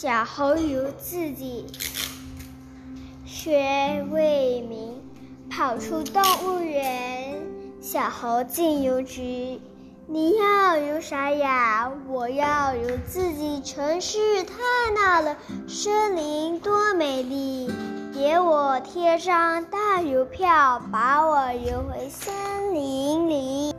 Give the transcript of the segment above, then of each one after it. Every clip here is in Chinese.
小猴有自己学为名，跑出动物园。小猴进邮局，你要有啥呀？我要有自己城市太闹了，森林多美丽，给我贴张大邮票，把我邮回森林里。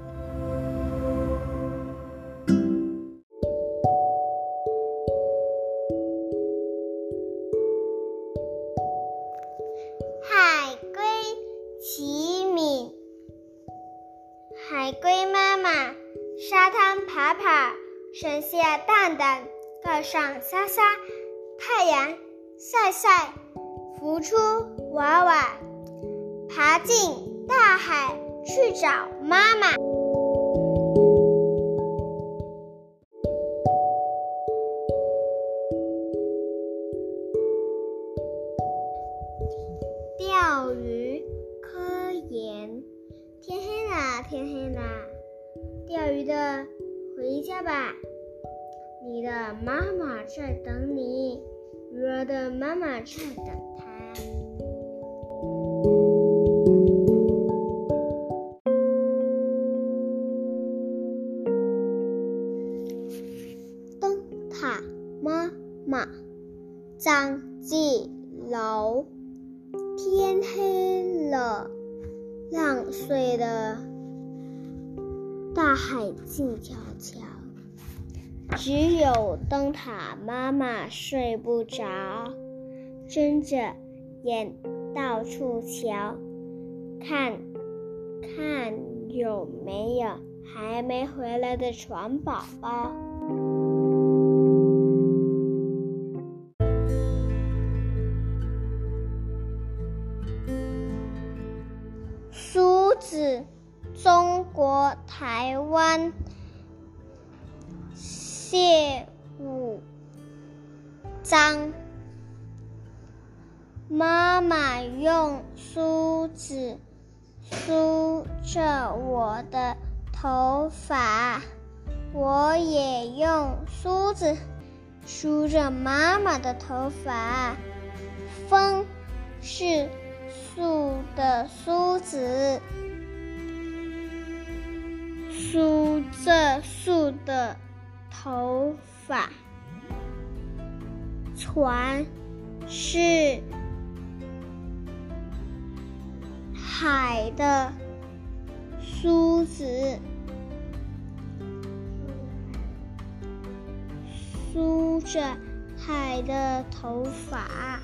齐敏，海龟妈妈沙滩爬爬，生下蛋蛋，盖上沙沙，太阳晒晒，孵出娃娃，爬进大海去找妈妈。鱼的回家吧，你的妈妈在等你，鱼儿的妈妈在等它。灯塔妈妈，张继楼。天黑了，浪碎了，大海静悄悄，只有灯塔妈妈睡不着，睁着眼到处瞧，看，看有没有还没回来的船宝宝。苏子，中国台湾。谢武章，妈妈用梳子梳着我的头发，我也用梳子梳着妈妈的头发。风是。树的梳子，梳着树的头发。船是海的梳子，梳着海的头发。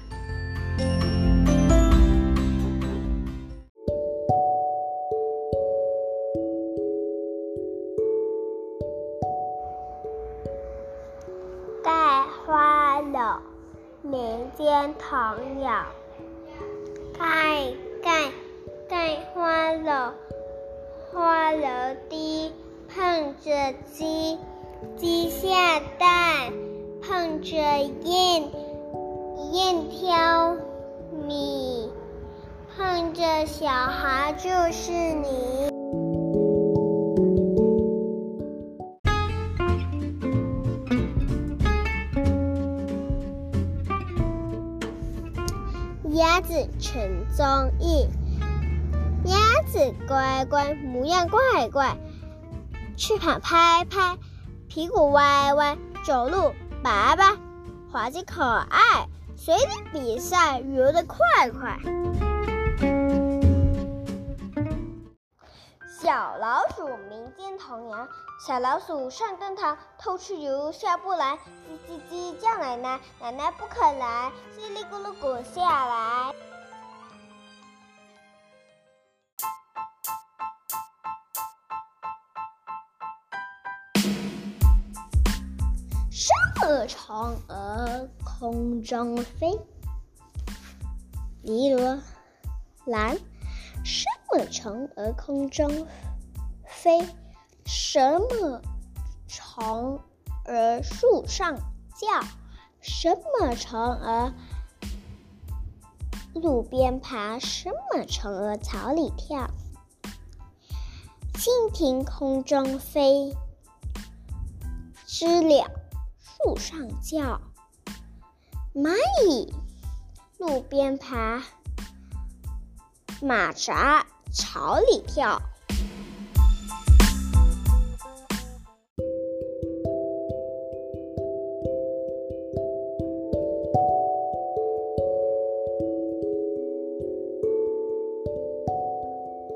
民间童谣。盖盖盖花楼，花楼低，碰着鸡，鸡下蛋，碰着雁，雁挑米，碰着小孩就是你。鸭子陈宗义，鸭子乖乖，模样怪怪，翅膀拍拍，屁股歪歪，走路拔拔，滑稽可爱，随着比赛游得快快。小老鼠民间童谣：小老鼠上灯台偷吃油，下不来，叽叽叽叫奶奶，奶奶不肯来，叽里咕噜滚下来。上了嫦娥空中飞？尼罗兰。上么虫儿空中飞？什么虫儿树上叫？什么虫儿路边爬？什么虫儿草里跳？蜻蜓空中飞，知了树上叫。蚂蚁路边爬，马扎草里跳。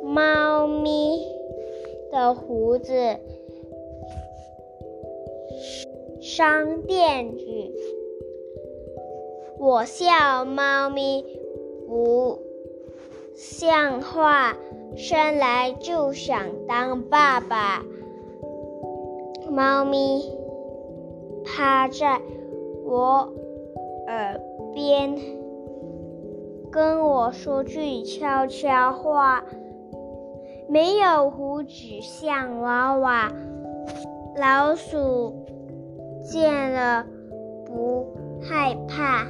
猫咪的胡子伤电锯。我笑猫咪不像话，生来就想当爸爸。猫咪趴在我耳边跟我说句悄悄话。没有胡子像娃娃，老鼠见了不害怕。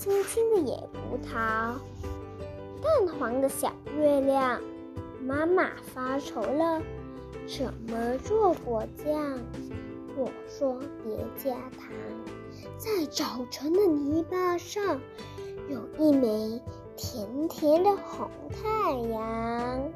青青的野葡萄。淡黄的小月亮，妈妈发愁了，怎么做果酱？我说别加糖，在早晨的泥巴上，有一枚甜甜的红太阳。